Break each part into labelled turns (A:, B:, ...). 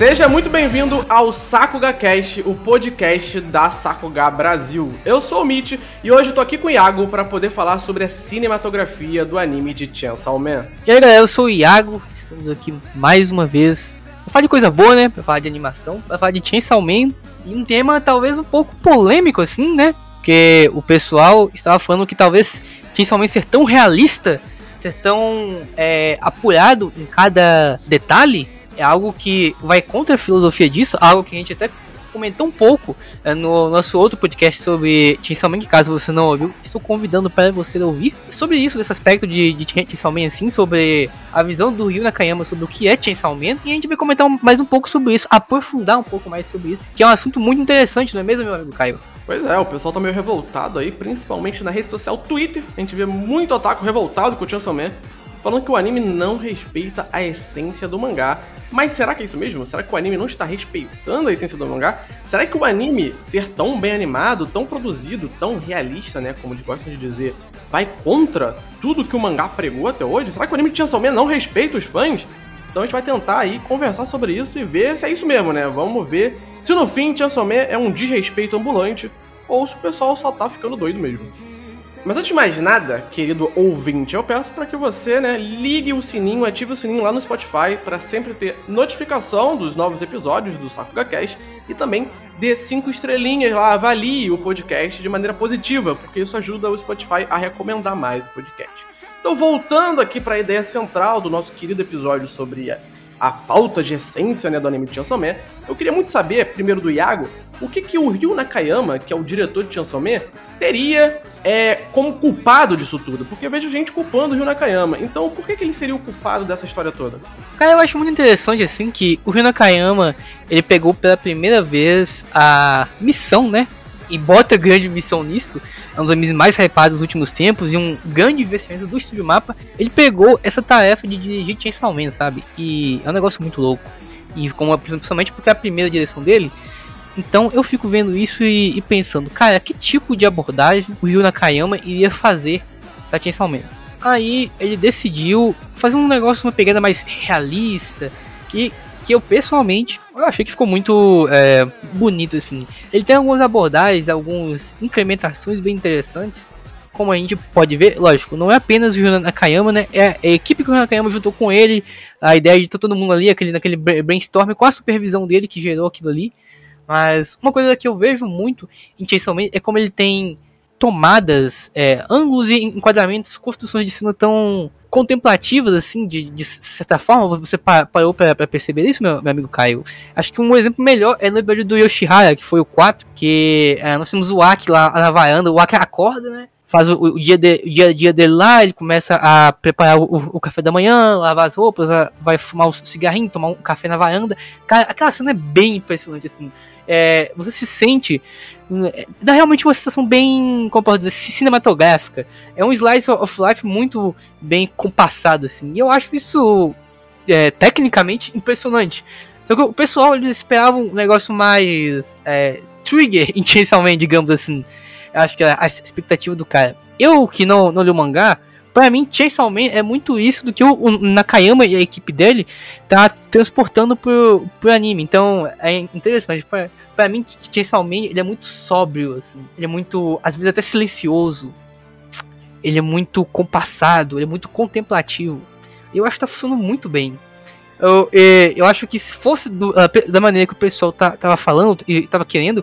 A: Seja muito bem-vindo ao Sakuga Cast, o podcast da Sakuga Brasil. Eu sou o Mitch e hoje eu tô aqui com o Iago para poder falar sobre a cinematografia do anime de Chainsaw Man.
B: E aí galera, eu sou o Iago, estamos aqui mais uma vez pra falar de coisa boa, né? Pra falar de animação, pra falar de Chainsaw Man e um tema talvez um pouco polêmico assim, né? Porque o pessoal estava falando que talvez Chainsaw Man ser tão realista, ser tão é, apurado em cada detalhe é algo que vai contra a filosofia disso, algo que a gente até comentou um pouco é, no nosso outro podcast sobre Chainsaw Man, que caso você não ouviu, estou convidando para você ouvir sobre isso, desse aspecto de, de Chainsaw Man, assim, sobre a visão do Ryu Nakayama sobre o que é Chainsaw Man, e a gente vai comentar mais um pouco sobre isso, aprofundar um pouco mais sobre isso, que é um assunto muito interessante, não é mesmo, meu amigo Caio?
A: Pois é, o pessoal tá meio revoltado aí, principalmente na rede social Twitter. A gente vê muito otaku revoltado com o Chainsaw Man, falando que o anime não respeita a essência do mangá. Mas será que é isso mesmo? Será que o anime não está respeitando a essência do mangá? Será que o anime ser tão bem animado, tão produzido, tão realista, né, como eles gostam de dizer, vai contra tudo que o mangá pregou até hoje? Será que o anime de Chainsaw não respeita os fãs? Então a gente vai tentar aí conversar sobre isso e ver se é isso mesmo, né? Vamos ver se no fim Chainsaw é um desrespeito ambulante ou se o pessoal só tá ficando doido mesmo. Mas antes de mais nada, querido ouvinte, eu peço para que você, né, ligue o sininho, ative o sininho lá no Spotify para sempre ter notificação dos novos episódios do Sakuga Cast e também dê cinco estrelinhas lá, avalie o podcast de maneira positiva, porque isso ajuda o Spotify a recomendar mais o podcast. Então, voltando aqui para a ideia central do nosso querido episódio sobre a, falta de essência né, do anime de Chainsaw Man, eu queria muito saber, primeiro do Iago, o que, que o Ryu Nakayama, que é o diretor de Chainsaw Man, teria é, como culpado disso tudo? Porque eu vejo gente culpando o Ryu Nakayama. Então, por que, que ele seria o culpado dessa história toda?
B: Cara, eu acho muito interessante, assim, que o Ryu Nakayama, ele pegou pela primeira vez a missão, né? E bota grande missão nisso, é um dos animes mais hypados dos últimos tempos e um grande investimento do Estúdio Mapa. Ele pegou essa tarefa de dirigir Chainsaw Man, sabe? E é um negócio muito louco. E como, principalmente porque é a primeira direção dele, então eu fico vendo isso e, e, pensando, cara, que tipo de abordagem o Yu Nakayama iria fazer pra Chainsaw Man? Aí ele decidiu fazer um negócio, uma pegada mais realista e que eu pessoalmente eu achei que ficou muito é, bonito assim. Ele tem algumas abordagens, algumas incrementações bem interessantes. Como a gente pode ver, lógico, não é apenas o Yu Nakayama, né? É a equipe que o Nakayama juntou com ele, a ideia de todo mundo ali, aquele, naquele brainstorm, com a supervisão dele que gerou aquilo ali. Mas uma coisa que eu vejo muito Man é como ele tem tomadas, é, ângulos e enquadramentos, construções de cena tão contemplativas, assim, de, de certa forma. Você parou pra, pra perceber isso, meu, meu, amigo Caio? Acho que um exemplo melhor é no episódio do Yoshihara, que foi o 4, que é, nós temos o Aki lá na varanda, o Aki acorda, né? faz o, o, dia de, o dia dia dele lá, ele começa a preparar o, o, café da manhã, lavar as roupas, vai, vai fumar um cigarrinho, tomar um café na varanda. Cara, aquela cena é bem impressionante, assim é, você se sente. É, dá realmente uma sensação bem, como posso dizer, cinematográfica. É um slice of life muito bem compassado, assim. E eu acho isso é, tecnicamente impressionante. Só que o pessoal eles esperavam um negócio mais é, trigger Man, digamos assim. Eu acho que a, a expectativa do cara. Eu que não, não li o mangá, Pra mim, Chainsaw Man é muito isso do que o, Nakayama e a equipe dele tá transportando pro, pro anime. Então, é interessante. Pra mim, Chainsaw Man, ele é muito sóbrio, assim. Ele é muito, às vezes, até silencioso. Ele é muito compassado, ele é muito contemplativo. Eu acho que tá funcionando muito bem. Eu, é, eu acho que se fosse do, da maneira que o pessoal tá, tava falando e tava querendo,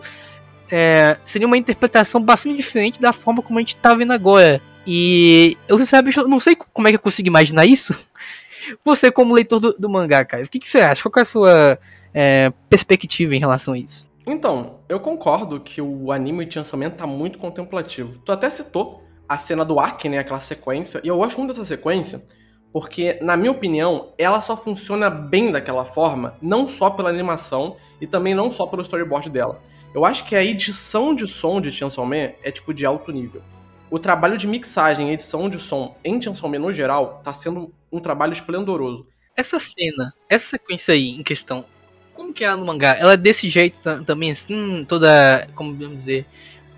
B: é, seria uma interpretação bastante diferente da forma como a gente tá vendo agora. E eu não sei como é que eu consigo imaginar isso. Você, como leitor do, do mangá, cara, o que, que, você acha? Qual é a sua é, perspectiva em relação a isso?
A: Então, eu concordo que o anime de lançamento tá muito contemplativo. Tu até citou a cena do Ark, né? Aquela sequência. E eu gosto muito dessa sequência, porque, na minha opinião, ela só funciona bem daquela forma, não só pela animação e também não só pelo storyboard dela. Eu acho que a edição de som de Chainsaw Man é tipo de alto nível o trabalho de mixagem e edição de som em Chainsaw Man no geral tá sendo um trabalho esplendoroso.
B: Essa cena, essa sequência aí em questão, como que é no mangá? Ela é desse jeito também assim, toda, como podemos dizer,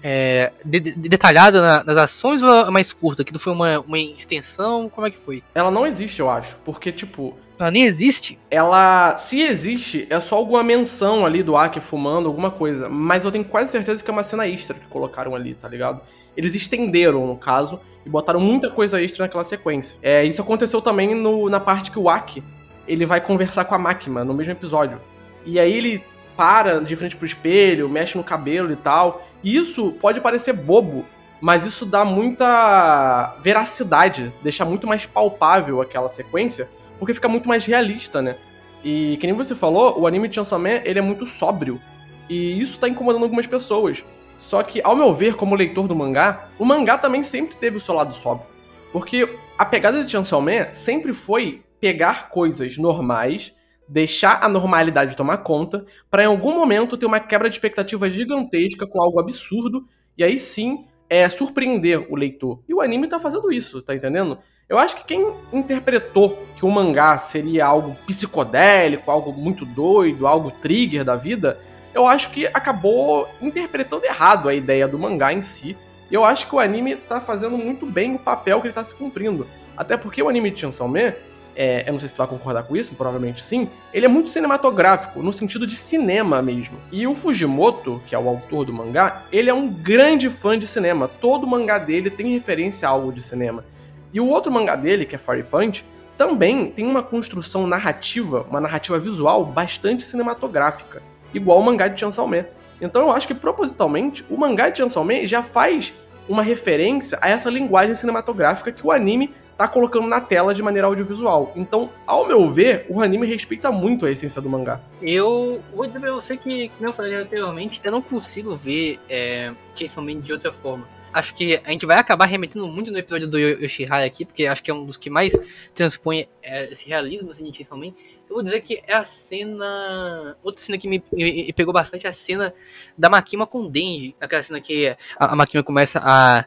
B: é, de, de, detalhada na, nas ações ou é mais curta? Que não foi uma, uma extensão? Como é que foi?
A: Ela não existe, eu acho, porque tipo
B: Ela nem existe?
A: Ela, se existe, é só alguma menção ali do Aki fumando, alguma coisa. Mas eu tenho quase certeza que é uma cena extra que colocaram ali, tá ligado? Eles estenderam, no caso, e botaram muita coisa extra naquela sequência. É, isso aconteceu também no, na parte que o Aki, ele vai conversar com a máquina no mesmo episódio. E aí ele para de frente pro espelho, mexe no cabelo e tal. E isso pode parecer bobo, mas isso dá muita veracidade, deixa muito mais palpável aquela sequência, porque fica muito mais realista, né? E que nem você falou, o anime de Chainsaw Man, ele é muito sóbrio. E isso tá incomodando algumas pessoas. Só que, ao meu ver, como leitor do mangá, o mangá também sempre teve o seu lado sóbrio. Porque a pegada de Chainsaw Man sempre foi pegar coisas normais, deixar a normalidade tomar conta, para em algum momento ter uma quebra de expectativa gigantesca com algo absurdo, e aí sim é surpreender o leitor. E o anime tá fazendo isso, tá entendendo? Eu acho que quem interpretou que o mangá seria algo psicodélico, algo muito doido, algo trigger da vida, eu acho que acabou interpretando errado a ideia do mangá em si. E eu acho que o anime tá fazendo muito bem o papel que ele tá se cumprindo. Até porque o anime de Chainsaw Man é, eu não sei se tu vai concordar com isso, provavelmente sim, ele é muito cinematográfico, no sentido de cinema mesmo. E o Fujimoto, que é o autor do mangá, ele é um grande fã de cinema. Todo mangá dele tem referência a algo de cinema. E o outro mangá dele, que é Fire Punch, também tem uma construção narrativa, uma narrativa visual bastante cinematográfica, igual o mangá de Chainsaw Man. Então eu acho que propositalmente o mangá de Chainsaw Man já faz uma referência a essa linguagem cinematográfica que o anime tá colocando na tela de maneira audiovisual. Então, ao meu ver, o anime respeita muito a essência do mangá.
B: Eu vou dizer pra você que, como eu falei anteriormente, eu não consigo ver é, Chainsaw Man de outra forma. Acho que a gente vai acabar remetendo muito no episódio do Yoshihara aqui, porque acho que é um dos que mais transpõe é, esse realismo assim, de Chainsaw Man. Eu vou dizer que é a cena. Outra cena que me, me, me pegou bastante é a cena da Makima com o Denji. Aquela cena que a, a Makima começa a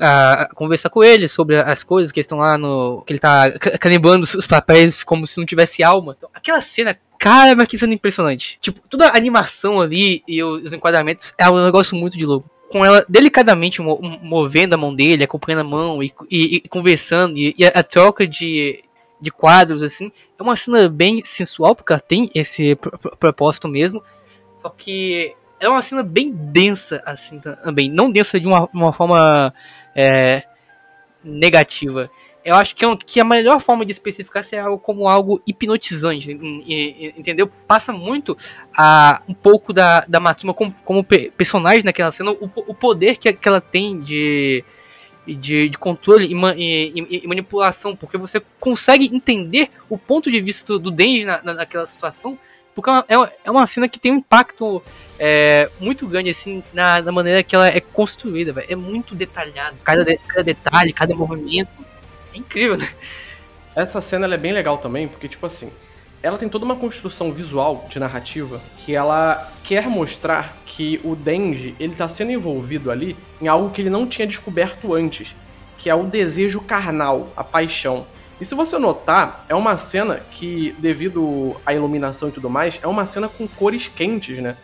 B: a, a, conversar com ele sobre as coisas que estão lá no. que ele tá carimbando os papéis como se não tivesse alma. Então, aquela cena, cara, mas que cena impressionante. Tipo, toda a animação ali e os enquadramentos é um negócio muito de louco. Com ela delicadamente movendo a mão dele, acompanhando a mão e, e, e conversando, e, e a, troca de, de quadros, assim, é uma cena bem sensual, porque ela tem esse propósito mesmo. Só que é uma cena bem densa, assim, também. Não densa de uma, uma forma é, negativa. Eu acho que, é que a melhor forma de especificar é algo como algo hipnotizante, entendeu? Passa muito a, um pouco da, da Makima como, como personagem naquela cena, o, o poder que, que ela tem de, de, de controle e, e, e, manipulação, porque você consegue entender o ponto de vista do, do Denji na, na, naquela situação porque é, é uma cena que tem um impacto é, muito grande, assim, na, na, maneira que ela é construída, véio. É muito detalhado. Cada, de, cada detalhe, cada movimento. É incrível, né?
A: Essa cena é bem legal também, porque, tipo assim, ela tem toda uma construção visual de narrativa que ela quer mostrar que o Denji, ele tá sendo envolvido ali em algo que ele não tinha descoberto antes, que é o desejo carnal, a paixão. E se você notar, é uma cena que, devido à iluminação e tudo mais, é uma cena com cores quentes, né?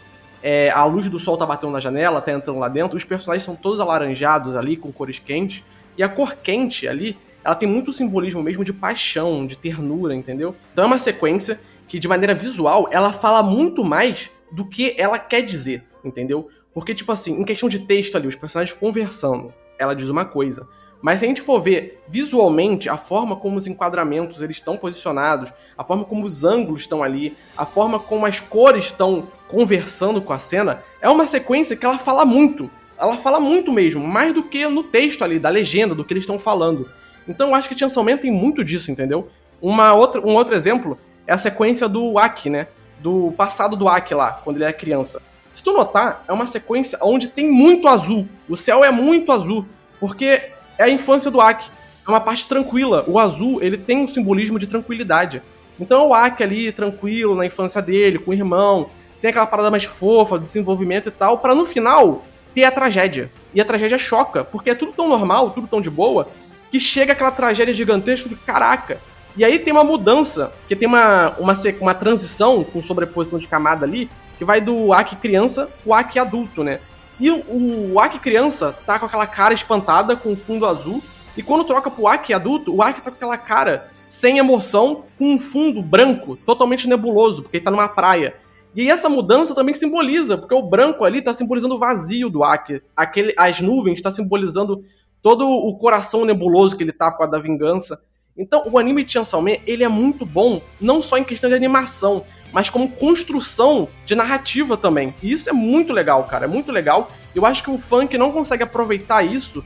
A: É, a luz do sol tá batendo na janela, tá entrando lá dentro, os personagens são todos alaranjados ali, com cores quentes. E a cor quente ali, ela tem muito simbolismo mesmo de paixão, de ternura, entendeu? Então é uma sequência que, de maneira visual, ela fala muito mais do que ela quer dizer, entendeu? Porque, tipo assim, em questão de texto ali, os personagens conversando, ela diz uma coisa. Mas se a gente for ver visualmente a forma como os enquadramentos eles estão posicionados, a forma como os ângulos estão ali, a forma como as cores estão conversando com a cena, é uma sequência que ela fala muito. Ela fala muito mesmo, mais do que no texto ali, da legenda, do que eles estão falando. Então eu acho que Chainsaw Man tem muito disso, entendeu? Uma outra, um outro exemplo é a sequência do Aki, né? Do passado do Aki lá, quando ele era criança. Se tu notar, é uma sequência onde tem muito azul. O céu é muito azul. Porque é a infância do Aki. É uma parte tranquila. O azul, ele tem um simbolismo de tranquilidade. Então o Aki ali, tranquilo, na infância dele, com o irmão, tem aquela parada mais fofa, desenvolvimento e tal, para no final ter a tragédia. E a tragédia choca, porque é tudo tão normal, tudo tão de boa, que chega aquela tragédia gigantesca e caraca. E aí tem uma mudança, que tem uma, uma, uma transição com sobreposição de camada ali, que vai do Aki criança pro Aki adulto, né? E o, o Aki criança tá com aquela cara espantada, com fundo azul. E quando troca pro Aki adulto, o Aki tá com aquela cara sem emoção, com um fundo branco, totalmente nebuloso, porque ele tá numa praia. E essa mudança também simboliza, porque o branco ali tá simbolizando o vazio do Aki. Aquele, as nuvens está simbolizando todo o coração nebuloso que ele tá com a da vingança. Então, o anime de Chainsaw Man, ele é muito bom, não só em questão de animação, mas como construção de narrativa também. E isso é muito legal, cara, é muito legal. Eu acho que o fã que não consegue aproveitar isso,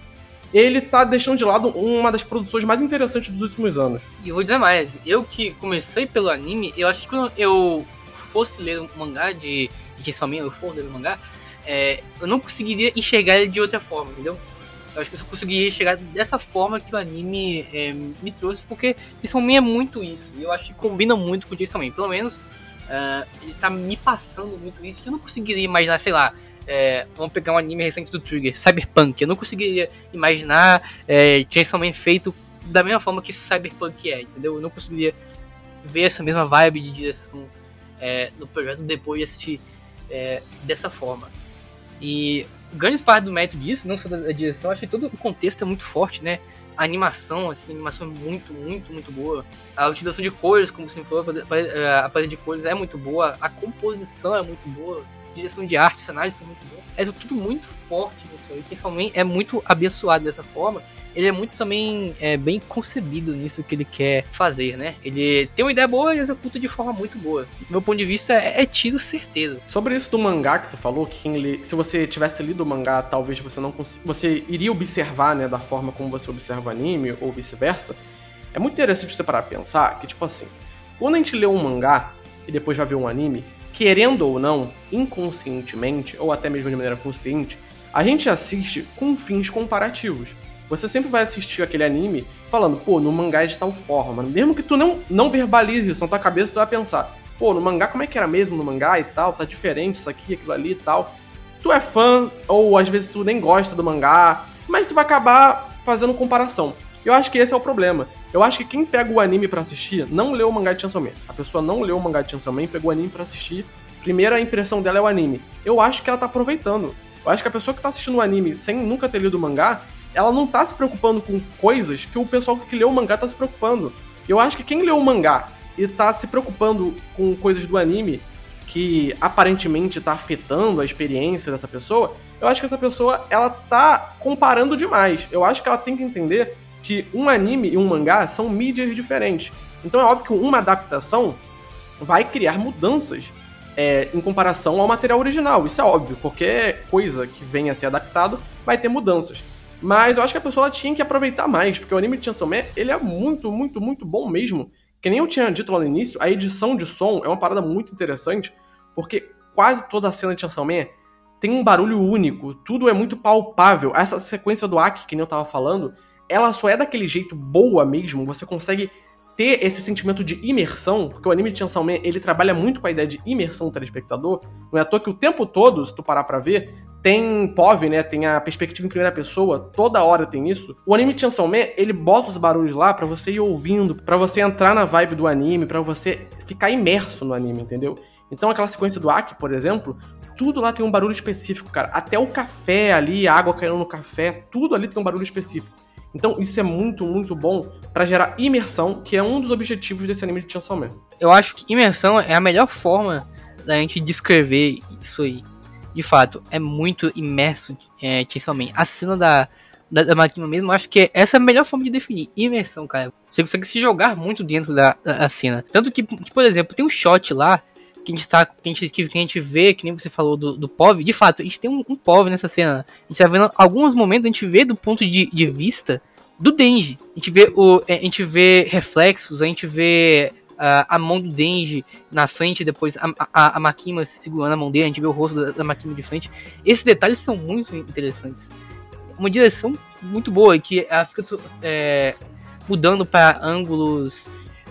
A: ele tá deixando de lado uma das produções mais interessantes dos últimos anos.
B: E vou dizer mais, eu que comecei pelo anime, eu acho que quando eu fosse ler um mangá de, de Chainsaw Man, eu for ler um mangá, é, eu não conseguiria enxergar ele de outra forma, entendeu? Eu acho que eu só conseguiria chegar dessa forma que o anime é, me trouxe, porque Jason Man é muito isso. E eu acho que combina muito com o Jason Man. Pelo menos uh, ele tá me passando muito isso que eu não conseguiria imaginar, sei lá. É, vamos pegar um anime recente do Trigger, Cyberpunk. Eu não conseguiria imaginar é, Jason Man feito da mesma forma que Cyberpunk é, entendeu? Eu não conseguiria ver essa mesma vibe de direção é, no projeto depois de assistir é, dessa forma. E grande parte do mérito disso, não só da, direção, acho que todo o contexto é muito forte, né? A animação, assim, a animação é muito, muito, muito boa. A utilização de cores, como você falou, a paleta de cores é muito boa. A composição é muito boa. A direção de arte, cenários são muito bons. É tudo muito forte nisso aí. Principalmente é muito abençoado dessa forma ele é muito também é, bem concebido nisso que ele quer fazer, né? Ele tem uma ideia boa e executa de forma muito boa. Do meu ponto de vista, é, é tiro certeza.
A: Sobre isso do mangá que tu falou, que se você tivesse lido o mangá, talvez você não você iria observar, né, da forma como você observa o anime ou vice-versa. É muito interessante você parar pra pensar que, tipo assim, quando a gente lê um mangá e depois vai ver um anime, querendo ou não, inconscientemente, ou até mesmo de maneira consciente, a gente assiste com fins comparativos você sempre vai assistir aquele anime falando, pô, no mangá é de tal forma. Mesmo que tu não, não verbalize isso na tua cabeça, tu vai pensar, pô, no mangá como é que era mesmo no mangá e tal, tá diferente isso aqui, aquilo ali e tal. Tu é fã, ou às vezes tu nem gosta do mangá, mas tu vai acabar fazendo comparação. Eu acho que esse é o problema. Eu acho que quem pega o anime para assistir não leu o mangá de Chainsaw Man. A pessoa não leu o mangá de Chainsaw Man, pegou o anime para assistir. Primeira impressão dela é o anime. Eu acho que ela tá aproveitando. Eu acho que a pessoa que tá assistindo o anime sem nunca ter lido o mangá, ela não tá se preocupando com coisas que o pessoal que leu o mangá tá se preocupando. Eu acho que quem leu o mangá e tá se preocupando com coisas do anime que aparentemente tá afetando a experiência dessa pessoa, eu acho que essa pessoa ela tá comparando demais. Eu acho que ela tem que entender que um anime e um mangá são mídias diferentes. Então é óbvio que uma adaptação vai criar mudanças é, em comparação ao material original. Isso é óbvio. Qualquer coisa que venha a ser adaptado vai ter mudanças. Mas eu acho que a pessoa tinha que aproveitar mais, porque o anime de Chainsaw Man, ele é muito, muito, muito bom mesmo. Que nem eu tinha dito lá no início, a edição de som é uma parada muito interessante, porque quase toda a cena de Chainsaw Man tem um barulho único, tudo é muito palpável. Essa sequência do Aki, que nem eu tava falando, ela só é daquele jeito boa mesmo, você consegue ter esse sentimento de imersão, porque o anime de Chainsaw Man, ele trabalha muito com a ideia de imersão do telespectador, não é à toa que o tempo todo, se tu parar pra ver, tem POV, né? Tem a perspectiva em primeira pessoa, toda hora tem isso. O anime Chainsaw ele bota os barulhos lá para você ir ouvindo, para você entrar na vibe do anime, para você ficar imerso no anime, entendeu? Então aquela sequência do Aki, por exemplo, tudo lá tem um barulho específico, cara. Até o café ali, a água caindo no café, tudo ali tem um barulho específico. Então isso é muito, muito bom para gerar imersão, que é um dos objetivos desse anime de Chainsaw Man.
B: Eu acho que imersão é a melhor forma da gente descrever isso aí de fato, é muito imerso é. A cena da, da, da máquina mesmo, acho que essa é a melhor forma de definir. Imersão, cara. Você consegue se jogar muito dentro da, da cena. Tanto que, que, por exemplo, tem um shot lá que a gente tá. Que a gente, que a gente vê, que nem você falou do, do POV. De fato, a gente tem um, um POV nessa cena. A gente tá vendo alguns momentos, a gente vê do ponto de, de vista do Denji. A gente vê o. A gente vê reflexos, a gente vê uh, a mão do Denji na frente, depois a, a, a Makima segurando a mão dele, a gente vê o rosto da, da Makima de frente. Esses detalhes são muito interessantes. Uma direção muito boa, que ela fica é, mudando para ângulos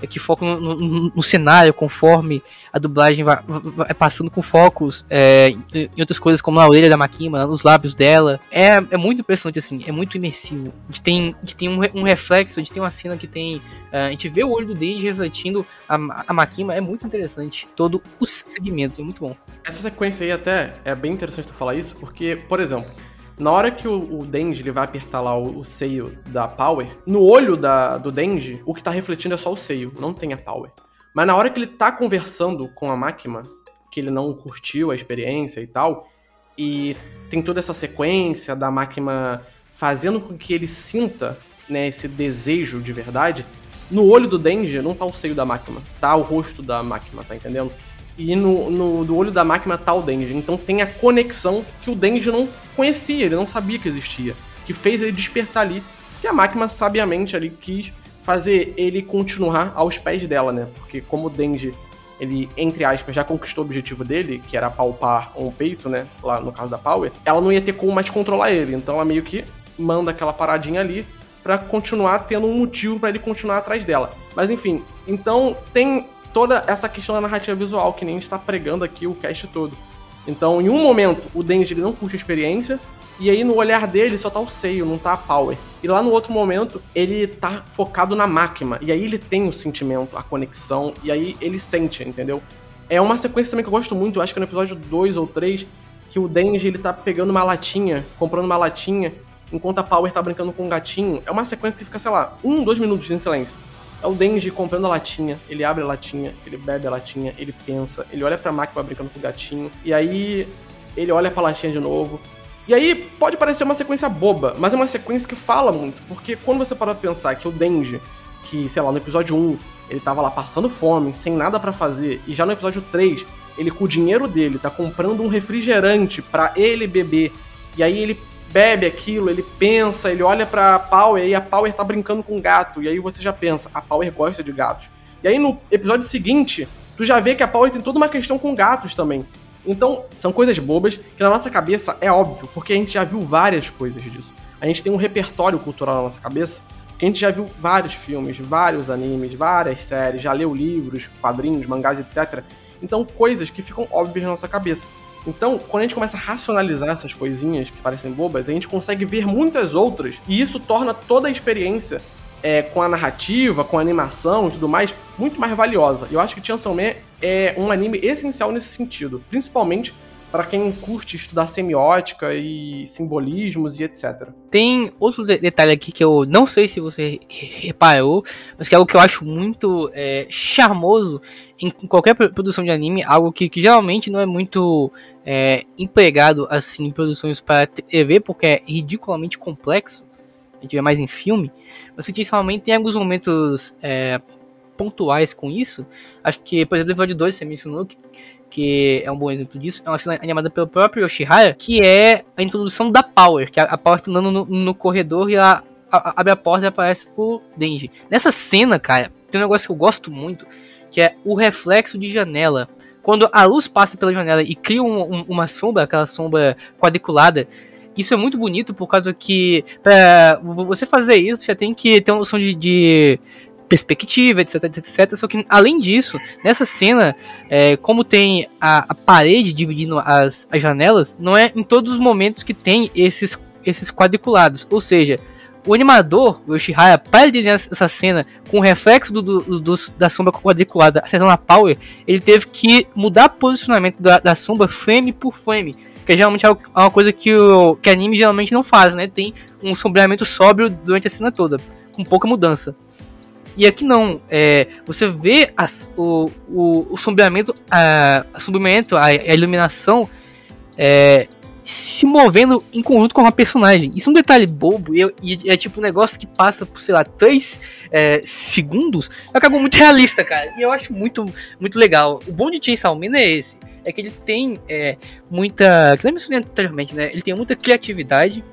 B: que focam no, no, no, cenário conforme a dublagem vai, vai passando com focos é, em, outras coisas, como na orelha da Makima, nos lábios dela. É, é muito impressionante, assim, é muito imersivo. A gente tem, a gente tem um, um reflexo, a gente tem uma cena que tem. Uh, a gente vê o olho do Denji refletindo a, a Makima, é muito interessante. Todo o segmento, é muito bom.
A: Essa sequência aí até é bem interessante tu falar isso, porque, por exemplo, Na hora que o, o Denji ele vai apertar lá o, o seio da Power, no olho da, do Denji, o que tá refletindo é só o seio, não tem a Power. Mas na hora que ele tá conversando com a máquina, que ele não curtiu a experiência e tal, e tem toda essa sequência da máquina fazendo com que ele sinta né, esse desejo de verdade, no olho do Denji não tá o seio da máquina, tá o rosto da máquina, tá entendendo? E no, no do olho da máquina tá o Denji. Então tem a conexão que o Denji não conhecia, ele não sabia que existia. Que fez ele despertar ali. Que a máquina sabiamente ali quis fazer ele continuar aos pés dela, né? Porque como o Denji, ele, entre aspas, já conquistou o objetivo dele, que era palpar um peito, né? Lá no caso da Power, ela não ia ter como mais controlar ele. Então ela meio que manda aquela paradinha ali para continuar tendo um motivo para ele continuar atrás dela. Mas enfim, então tem toda essa questão da narrativa visual que nem está pregando aqui o cast todo. Então, em um momento, o Denji ele não curte a experiência, e aí no olhar dele só tá o seio, não tá a power. E lá no outro momento, ele tá focado na máquina, e aí ele tem o sentimento, a conexão, e aí ele sente, entendeu? É uma sequência também que eu gosto muito, eu acho que no episódio 2 ou 3, que o Denji ele tá pegando uma latinha, comprando uma latinha, enquanto a Power tá brincando com um gatinho, é uma sequência que fica, sei lá, um, dois minutos em silêncio. É o Denji comprando a latinha, ele abre a latinha, ele bebe a latinha, ele pensa, ele olha pra máquina brincando com o gatinho, e aí ele olha pra latinha de novo. E aí pode parecer uma sequência boba, mas é uma sequência que fala muito, porque quando você para pensar que o Denji, que, sei lá, no episódio 1, ele tava lá passando fome, sem nada para fazer, e já no episódio 3, ele com o dinheiro dele tá comprando um refrigerante para ele beber, e aí ele bebe aquilo, ele pensa, ele olha pra Power e a Power tá brincando com um gato. E aí você já pensa, a Power gosta de gatos. E aí no episódio seguinte, tu já vê que a Power tem toda uma questão com gatos também. Então, são coisas bobas que na nossa cabeça é óbvio, porque a gente já viu várias coisas disso. A gente tem um repertório cultural na nossa cabeça, que a gente já viu vários filmes, vários animes, várias séries, já leu livros, quadrinhos, mangás, etc. Então, coisas que ficam óbvias na nossa cabeça. Então, quando a gente começa a racionalizar essas coisinhas que parecem bobas, a gente consegue ver muitas outras, e isso torna toda a experiência é, com a narrativa, com a animação e tudo mais, muito mais valiosa. Eu acho que Chainsaw Man é um anime essencial nesse sentido, principalmente para quem curte estudar semiótica e simbolismos e etc.
B: Tem outro de detalhe aqui que eu não sei se você reparou, mas que é algo que eu acho muito é, charmoso em qualquer produção de anime, algo que, que geralmente não é muito é, empregado assim em produções para TV, porque é ridiculamente complexo. A gente vê mais em filme. Mas que realmente tem alguns momentos é, pontuais com isso. Acho que, por exemplo, no episódio 2 você mencionou que que é um bom exemplo disso, é uma cena animada pelo próprio Yoshihara, que é a introdução da Power, que a, a Power tá andando no, no, corredor e ela a, abre a porta e aparece pro Denji. Nessa cena, cara, tem um negócio que eu gosto muito, que é o reflexo de janela. Quando a luz passa pela janela e cria um, um, uma sombra, aquela sombra quadriculada, isso é muito bonito por causa que para você fazer isso, você tem que ter uma noção de, de perspectiva, etc, etc. Só que, além disso, nessa cena, é, como tem a, a, parede dividindo as, as janelas, não é em todos os momentos que tem esses, esses quadriculados. Ou seja, o animador, o Yoshihara, para desenhar essa cena com o reflexo do, do, do, da sombra quadriculada acertando a Power, ele teve que mudar o posicionamento da, da sombra frame por frame. Que é geralmente é uma coisa que o que anime geralmente não faz, né? Tem um sombreamento sóbrio durante a cena toda, com pouca mudança. E aqui não. É, você vê as, o, o, o sombreamento, a, a sombreamento, a, a iluminação é, se movendo em conjunto com uma personagem. Isso é um detalhe bobo e, e é tipo um negócio que passa por, sei lá, 3 é, segundos. Acabou muito realista, cara. E eu acho muito, muito legal. O bom de Chainsaw Man é esse. É que ele tem é, muita. Que nem mencionei anteriormente, né? Ele tem muita criatividade.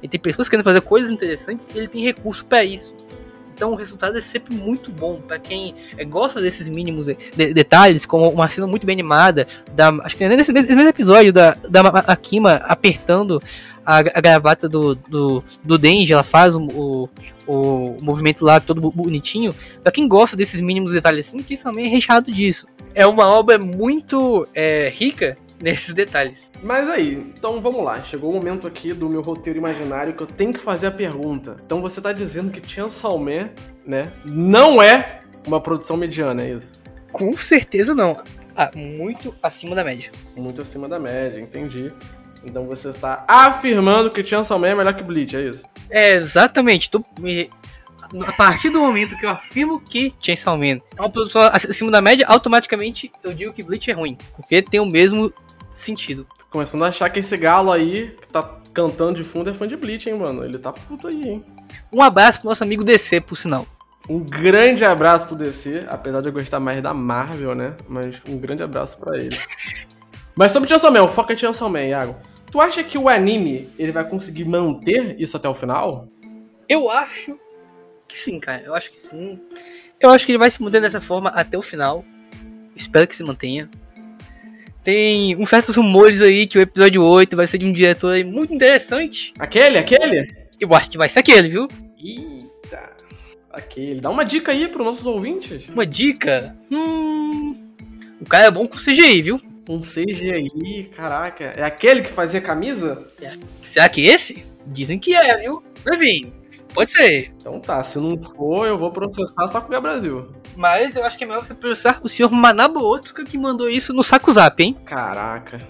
B: Ele tem pessoas querendo fazer coisas interessantes e ele tem recurso para isso. Então o resultado é sempre muito bom para quem é, gosta desses mínimos de, de, detalhes, como uma cena muito bem animada, da, acho que nesse, nesse mesmo episódio da, da Akima apertando a, a gravata do, do, do Denji, ela faz o, o, o, movimento lá todo bonitinho. Para quem gosta desses mínimos detalhes assim, que também é recheado disso. É uma obra muito é, rica nesses detalhes.
A: Mas aí, então vamos lá. Chegou o momento aqui do meu roteiro imaginário que eu tenho que fazer a pergunta. Então você tá dizendo que Chainsaw Man, né, não é uma produção mediana, é isso?
B: Com certeza não. Ah, muito acima da média.
A: Muito acima da média, entendi. Então você tá afirmando que Chainsaw Man é melhor que Bleach, é isso?
B: É, exatamente. Tô, me, a partir do momento que eu afirmo que Chainsaw Man é uma produção acima da média, automaticamente eu digo que Bleach é ruim. Porque tem o mesmo sentido.
A: Tô começando a achar que esse galo aí, que tá cantando de fundo, é fã de Bleach, hein, mano? Ele tá puto aí, hein?
B: Um abraço pro nosso amigo DC, por sinal.
A: Um grande abraço pro DC, apesar de eu gostar mais da Marvel, né? Mas um grande abraço para ele. Mas sobre Chainsaw Man, o foco é Chainsaw Man, Iago. Tu acha que o anime ele vai conseguir manter isso até o final?
B: Eu acho que sim, cara. Eu acho que sim. Eu acho que ele vai se manter dessa forma até o final. Espero que se mantenha. Tem uns certos rumores aí que o episódio 8 vai ser de um diretor aí muito interessante.
A: Aquele, aquele?
B: Eu acho que vai ser aquele, viu?
A: Eita. Aquele. Dá uma dica aí pros nossos ouvintes.
B: Uma dica? Hum. O cara é bom com CGI, viu?
A: Um CGI, caraca. É aquele que fazia camisa?
B: É. Será que esse? Dizem que é, viu? Enfim, pode ser.
A: Então tá, se não for, eu vou processar só com o Brasil.
B: Mas eu acho que é melhor você processar o senhor Manabu Otsuka que mandou isso no saco zap, hein?
A: Caraca.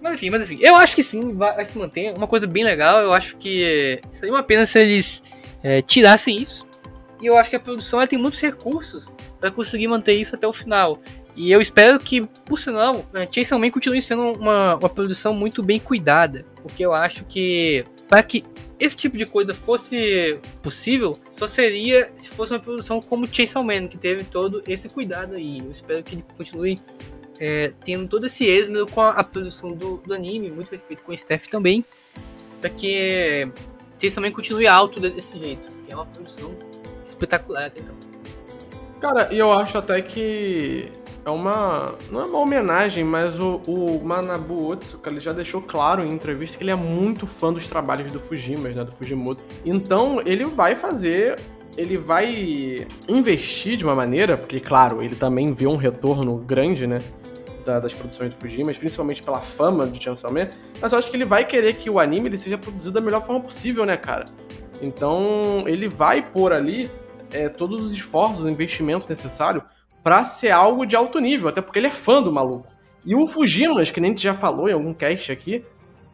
B: Mas enfim, mas enfim, eu acho que sim, vai, vai se manter. Uma coisa bem legal, eu acho que seria uma pena se eles é, tirassem isso. E eu acho que a produção tem muitos recursos para conseguir manter isso até o final. E eu espero que, por sinal, Chainsaw Man continue sendo uma, uma produção muito bem cuidada. Porque eu acho que para que esse tipo de coisa fosse possível, só seria se fosse uma produção como Chainsaw Man, que teve todo esse cuidado aí. Eu espero que ele continue é, tendo todo esse êxito com a, a produção do, do, anime, muito respeito com o Steph também, para que Chainsaw Man continue alto desse jeito, que é uma produção espetacular até então.
A: Cara, e eu acho até que é uma. Não é uma homenagem, mas o, o Manabu Otsuka ele já deixou claro em entrevista que ele é muito fã dos trabalhos do Fujima, né? Do Fujimoto. Então ele vai fazer. Ele vai investir de uma maneira, porque, claro, ele também vê um retorno grande, né? Da, das produções do Fujima, principalmente pela fama de Chainsaw Man, mas eu acho que ele vai querer que o anime ele seja produzido da melhor forma possível, né, cara? Então ele vai pôr ali é, todos os esforços, o investimento necessário para ser algo de alto nível, até porque ele é fã do maluco. E o Fujimas, que nem a gente já falou em algum cast aqui,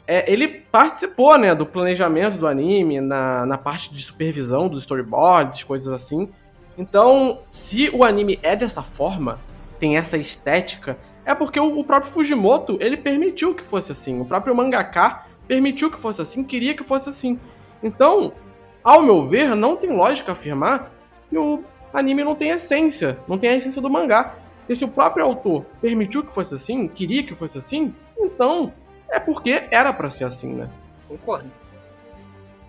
A: é, ele participou, né, do planejamento do anime, na, na parte de supervisão dos storyboards, coisas assim. Então, se o anime é dessa forma, tem essa estética, é porque o, o próprio Fujimoto, ele permitiu que fosse assim. O próprio mangaka permitiu que fosse assim, queria que fosse assim. Então, ao meu ver, não tem lógica afirmar que o anime não tem essência, não tem a essência do mangá. E se o próprio autor permitiu que fosse assim, queria que fosse assim, então é porque era para ser assim, né?
B: Concordo.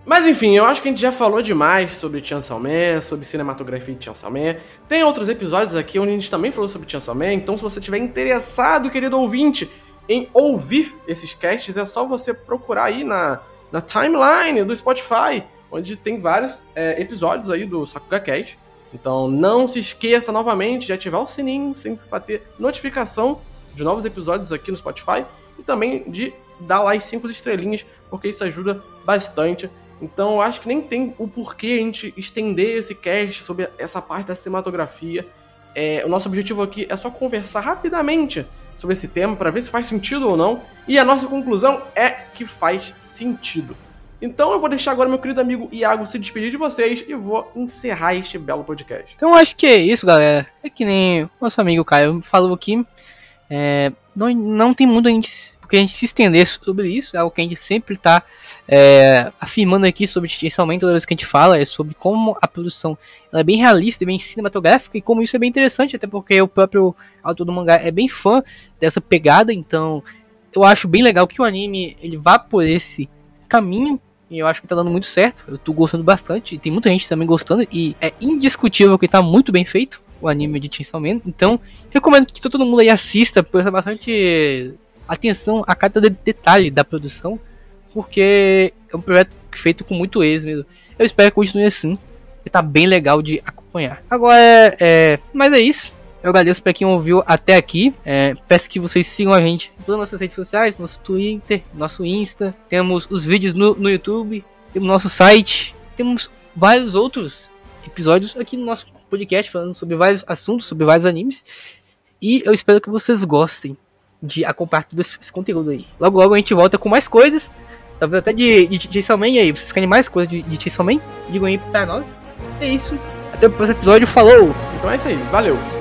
A: Mas enfim, eu acho que a gente já falou demais sobre Chainsaw Man, sobre cinematografia de Chainsaw Man. Tem outros episódios aqui onde a gente também falou sobre Chainsaw Man, então se você estiver interessado, querido ouvinte, em ouvir esses casts, é só você procurar aí na, na timeline do Spotify, onde tem vários é, episódios aí do Sakuga Cast. Então não se esqueça novamente de ativar o sininho sempre para ter notificação de novos episódios aqui no Spotify e também de dar lá as 5 estrelinhas, porque isso ajuda bastante. Então eu acho que nem tem o porquê a gente estender esse cast sobre essa parte da cinematografia. É, o nosso objetivo aqui é só conversar rapidamente sobre esse tema para ver se faz sentido ou não. E a nossa conclusão é que faz sentido. Então eu vou deixar agora meu querido amigo Iago se despedir de vocês e vou encerrar este belo podcast.
B: Então acho que é isso, galera. É que nem o nosso amigo Caio falou aqui. É, não, não tem muito a gente, porque a gente se estender sobre isso, é algo que a gente sempre está é, afirmando aqui sobre especialmente toda vez que a gente fala, é sobre como a produção é bem realista, bem cinematográfica e como isso é bem interessante, até porque o próprio autor do mangá é bem fã dessa pegada, então eu acho bem legal que o anime ele vá por esse caminho e eu acho que tá dando muito certo. Eu tô gostando bastante. E tem muita gente também gostando. E é indiscutível que tá muito bem feito o anime de Chainsaw Man. Então, recomendo que todo mundo aí assista, presta bastante atenção a cada detalhe da produção. Porque é um projeto feito com muito êxito. Eu espero que continue assim. E tá bem legal de acompanhar. Agora, é, é mas é isso. Eu agradeço para quem ouviu até aqui. É, peço que vocês sigam a gente em todas as nossas redes sociais, nosso Twitter, nosso Insta. Temos os vídeos no, no YouTube, temos nosso site, temos vários outros episódios aqui no nosso podcast falando sobre vários assuntos, sobre vários animes. E eu espero que vocês gostem. de acompanhar todo esse conteúdo aí. Logo, logo a gente volta com mais coisas. Talvez até de, de, de Chainsaw Man. Aí, vocês querem mais coisas de, de Chainsaw Man? Digam aí pra nós. É isso. Até o próximo episódio. Falou!
A: Então é isso aí. Valeu!